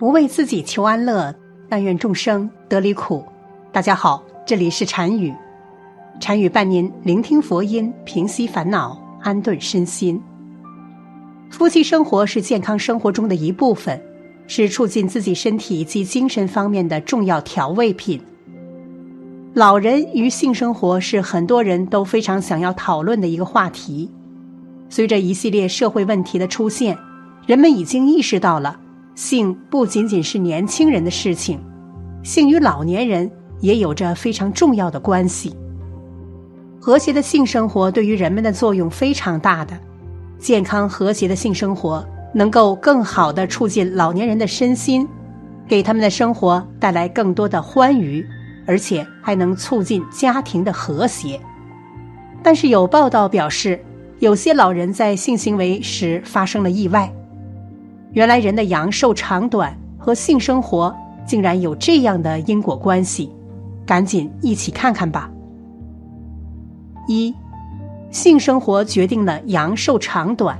不为自己求安乐，但愿众生得离苦。大家好，这里是禅语，禅语伴您聆听佛音，平息烦恼，安顿身心。夫妻生活是健康生活中的一部分，是促进自己身体及精神方面的重要调味品。老人与性生活是很多人都非常想要讨论的一个话题。随着一系列社会问题的出现，人们已经意识到了。性不仅仅是年轻人的事情，性与老年人也有着非常重要的关系。和谐的性生活对于人们的作用非常大的，健康和谐的性生活能够更好的促进老年人的身心，给他们的生活带来更多的欢愉，而且还能促进家庭的和谐。但是有报道表示，有些老人在性行为时发生了意外。原来人的阳寿长短和性生活竟然有这样的因果关系，赶紧一起看看吧。一，性生活决定了阳寿长短。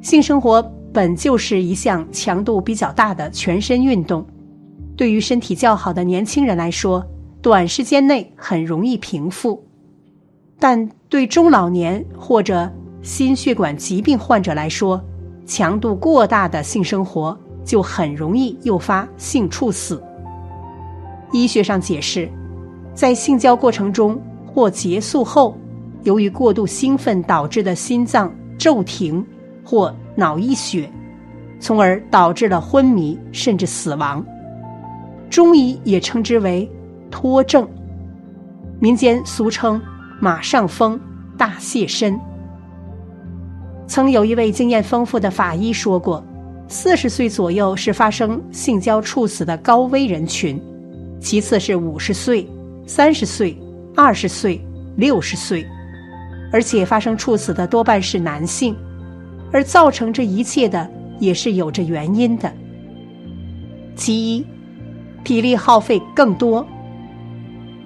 性生活本就是一项强度比较大的全身运动，对于身体较好的年轻人来说，短时间内很容易平复，但对中老年或者心血管疾病患者来说，强度过大的性生活就很容易诱发性猝死。医学上解释，在性交过程中或结束后，由于过度兴奋导致的心脏骤停或脑溢血，从而导致了昏迷甚至死亡。中医也称之为脱症，民间俗称“马上风”“大泄身”。曾有一位经验丰富的法医说过，四十岁左右是发生性交猝死的高危人群，其次是五十岁、三十岁、二十岁、六十岁，而且发生猝死的多半是男性，而造成这一切的也是有着原因的。其一，体力耗费更多，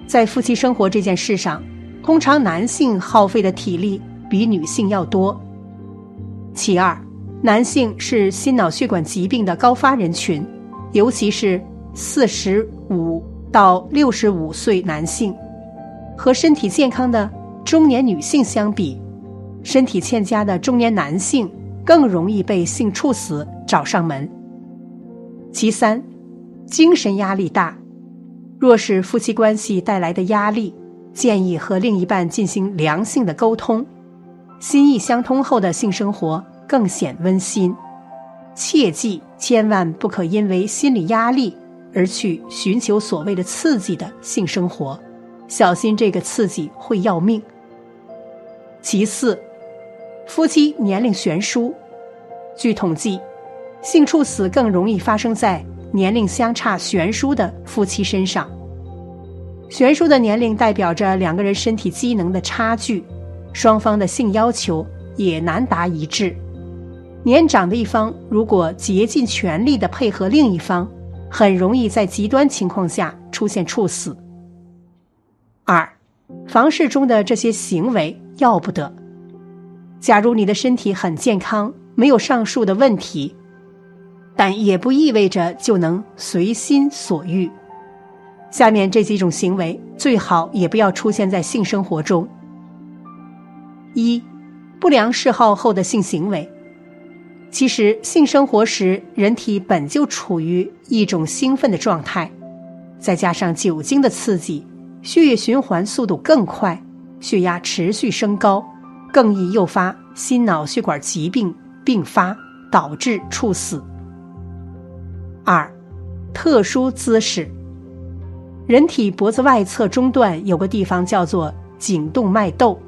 在夫妻生活这件事上，通常男性耗费的体力比女性要多。其二，男性是心脑血管疾病的高发人群，尤其是四十五到六十五岁男性，和身体健康的中年女性相比，身体欠佳的中年男性更容易被性猝死找上门。其三，精神压力大，若是夫妻关系带来的压力，建议和另一半进行良性的沟通。心意相通后的性生活更显温馨，切记千万不可因为心理压力而去寻求所谓的刺激的性生活，小心这个刺激会要命。其次，夫妻年龄悬殊，据统计，性猝死更容易发生在年龄相差悬殊的夫妻身上。悬殊的年龄代表着两个人身体机能的差距。双方的性要求也难达一致，年长的一方如果竭尽全力的配合另一方，很容易在极端情况下出现猝死。二，房事中的这些行为要不得。假如你的身体很健康，没有上述的问题，但也不意味着就能随心所欲。下面这几种行为最好也不要出现在性生活中。一，不良嗜好后的性行为。其实，性生活时人体本就处于一种兴奋的状态，再加上酒精的刺激，血液循环速度更快，血压持续升高，更易诱发心脑血管疾病并发，导致猝死。二，特殊姿势。人体脖子外侧中段有个地方叫做颈动脉窦。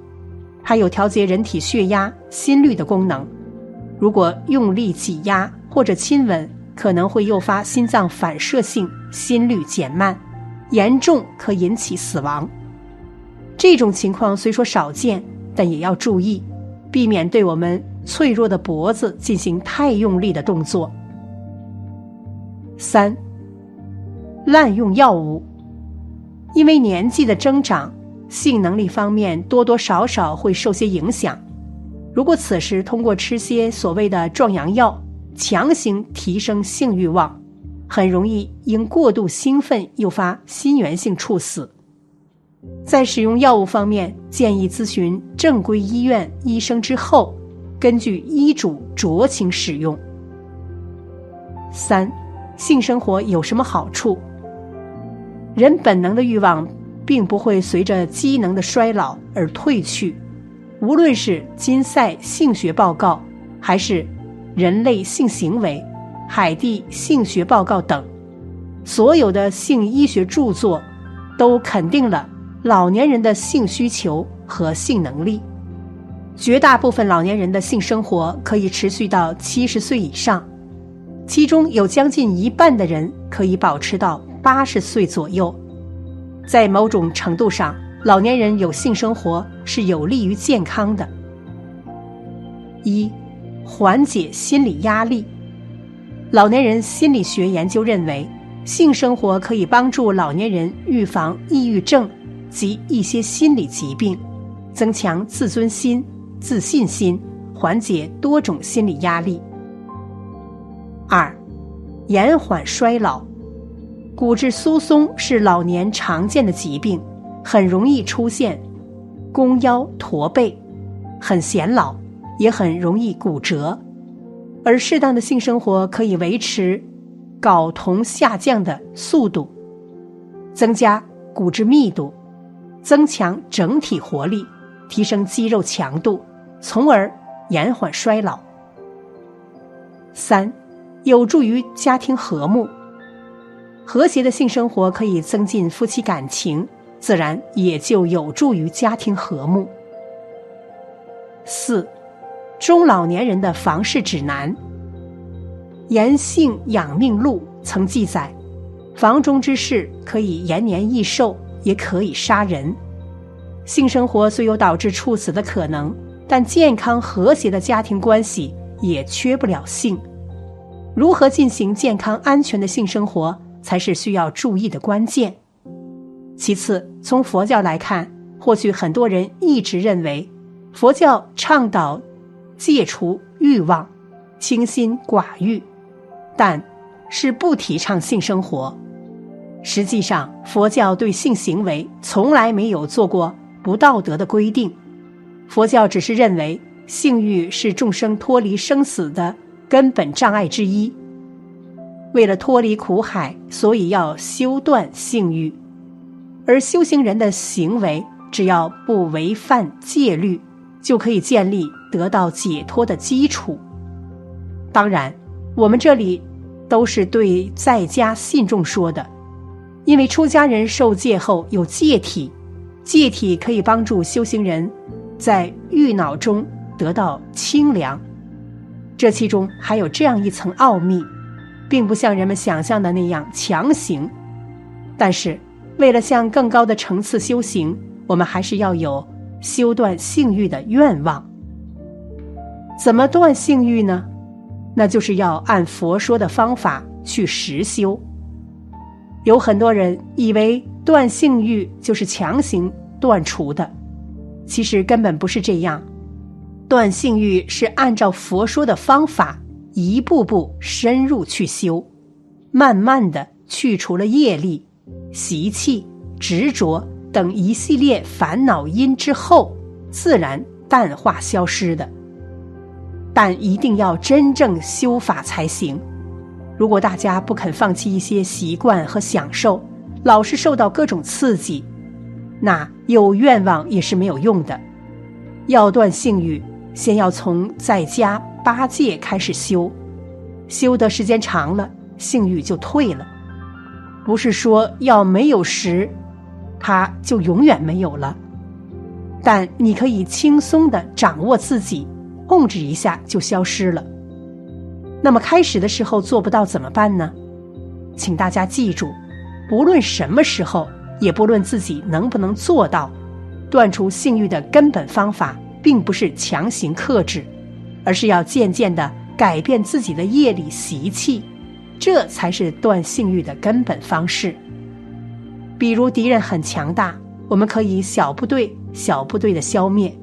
还有调节人体血压、心率的功能。如果用力挤压或者亲吻，可能会诱发心脏反射性心率减慢，严重可引起死亡。这种情况虽说少见，但也要注意，避免对我们脆弱的脖子进行太用力的动作。三、滥用药物，因为年纪的增长。性能力方面多多少少会受些影响。如果此时通过吃些所谓的壮阳药，强行提升性欲望，很容易因过度兴奋诱发心源性猝死。在使用药物方面，建议咨询正规医院医生之后，根据医嘱酌情使用。三，性生活有什么好处？人本能的欲望并不会随着机能的衰老而褪去，无论是金赛性学报告，还是人类性行为、海地性学报告等，所有的性医学著作都肯定了老年人的性需求和性能力。绝大部分老年人的性生活可以持续到七十岁以上。其中有将近一半的人可以保持到八十岁左右，在某种程度上，老年人有性生活是有利于健康的。一，缓解心理压力。老年人心理学研究认为，性生活可以帮助老年人预防抑郁症及一些心理疾病，增强自尊心、自信心，缓解多种心理压力。二，延缓衰老。骨质疏松是老年常见的疾病，很容易出现弓腰驼背，很显老，也很容易骨折。而适当的性生活可以维持睾酮下降的速度，增加骨质密度，增强整体活力，提升肌肉强度，从而延缓衰老。三。有助于家庭和睦，和谐的性生活可以增进夫妻感情，自然也就有助于家庭和睦。四，中老年人的房事指南，《延性养命录》曾记载，房中之事可以延年益寿，也可以杀人。性生活虽有导致猝死的可能，但健康和谐的家庭关系也缺不了性。如何进行健康安全的性生活，才是需要注意的关键。其次，从佛教来看，或许很多人一直认为，佛教倡导戒除欲望、清心寡欲，但是不提倡性生活。实际上，佛教对性行为从来没有做过不道德的规定。佛教只是认为，性欲是众生脱离生死的。根本障碍之一。为了脱离苦海，所以要修断性欲，而修行人的行为只要不违犯戒律，就可以建立得到解脱的基础。当然，我们这里都是对在家信众说的，因为出家人受戒后有戒体，戒体可以帮助修行人在欲恼中得到清凉。这其中还有这样一层奥秘，并不像人们想象的那样强行。但是，为了向更高的层次修行，我们还是要有修断性欲的愿望。怎么断性欲呢？那就是要按佛说的方法去实修。有很多人以为断性欲就是强行断除的，其实根本不是这样。断性欲是按照佛说的方法，一步步深入去修，慢慢的去除了业力、习气、执着等一系列烦恼因之后，自然淡化消失的。但一定要真正修法才行。如果大家不肯放弃一些习惯和享受，老是受到各种刺激，那有愿望也是没有用的。要断性欲。先要从在家八戒开始修，修的时间长了，性欲就退了。不是说要没有时，它就永远没有了。但你可以轻松的掌握自己，控制一下就消失了。那么开始的时候做不到怎么办呢？请大家记住，不论什么时候，也不论自己能不能做到，断除性欲的根本方法。并不是强行克制，而是要渐渐的改变自己的业力习气，这才是断性欲的根本方式。比如敌人很强大，我们可以小部队小部队的消灭，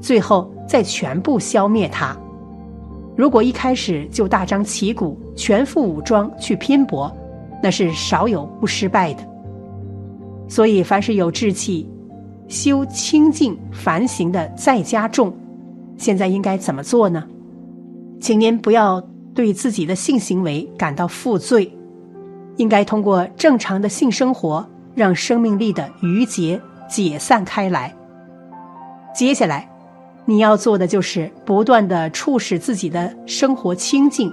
最后再全部消灭他。如果一开始就大张旗鼓、全副武装去拼搏，那是少有不失败的。所以，凡是有志气、修清净凡行的在家众，现在应该怎么做呢？请您不要对自己的性行为感到负罪，应该通过正常的性生活，让生命力的余结解散开来。接下来，你要做的就是不断的促使自己的生活清净，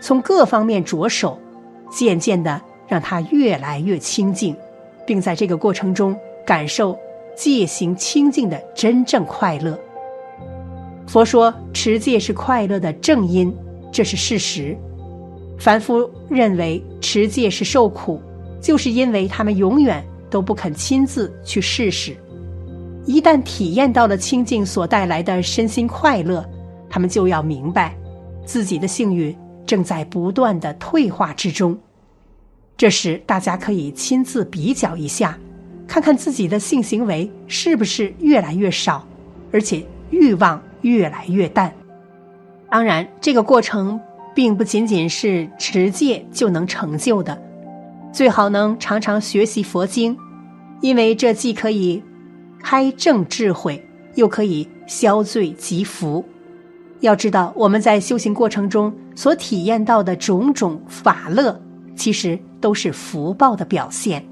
从各方面着手，渐渐的让它越来越清净，并在这个过程中感受戒行清净的真正快乐。佛说持戒是快乐的正因，这是事实。凡夫认为持戒是受苦，就是因为他们永远都不肯亲自去试试。一旦体验到了清净所带来的身心快乐，他们就要明白，自己的幸运正在不断的退化之中。这时，大家可以亲自比较一下，看看自己的性行为是不是越来越少，而且欲望。越来越淡。当然，这个过程并不仅仅是持戒就能成就的，最好能常常学习佛经，因为这既可以开正智慧，又可以消罪积福。要知道，我们在修行过程中所体验到的种种法乐，其实都是福报的表现。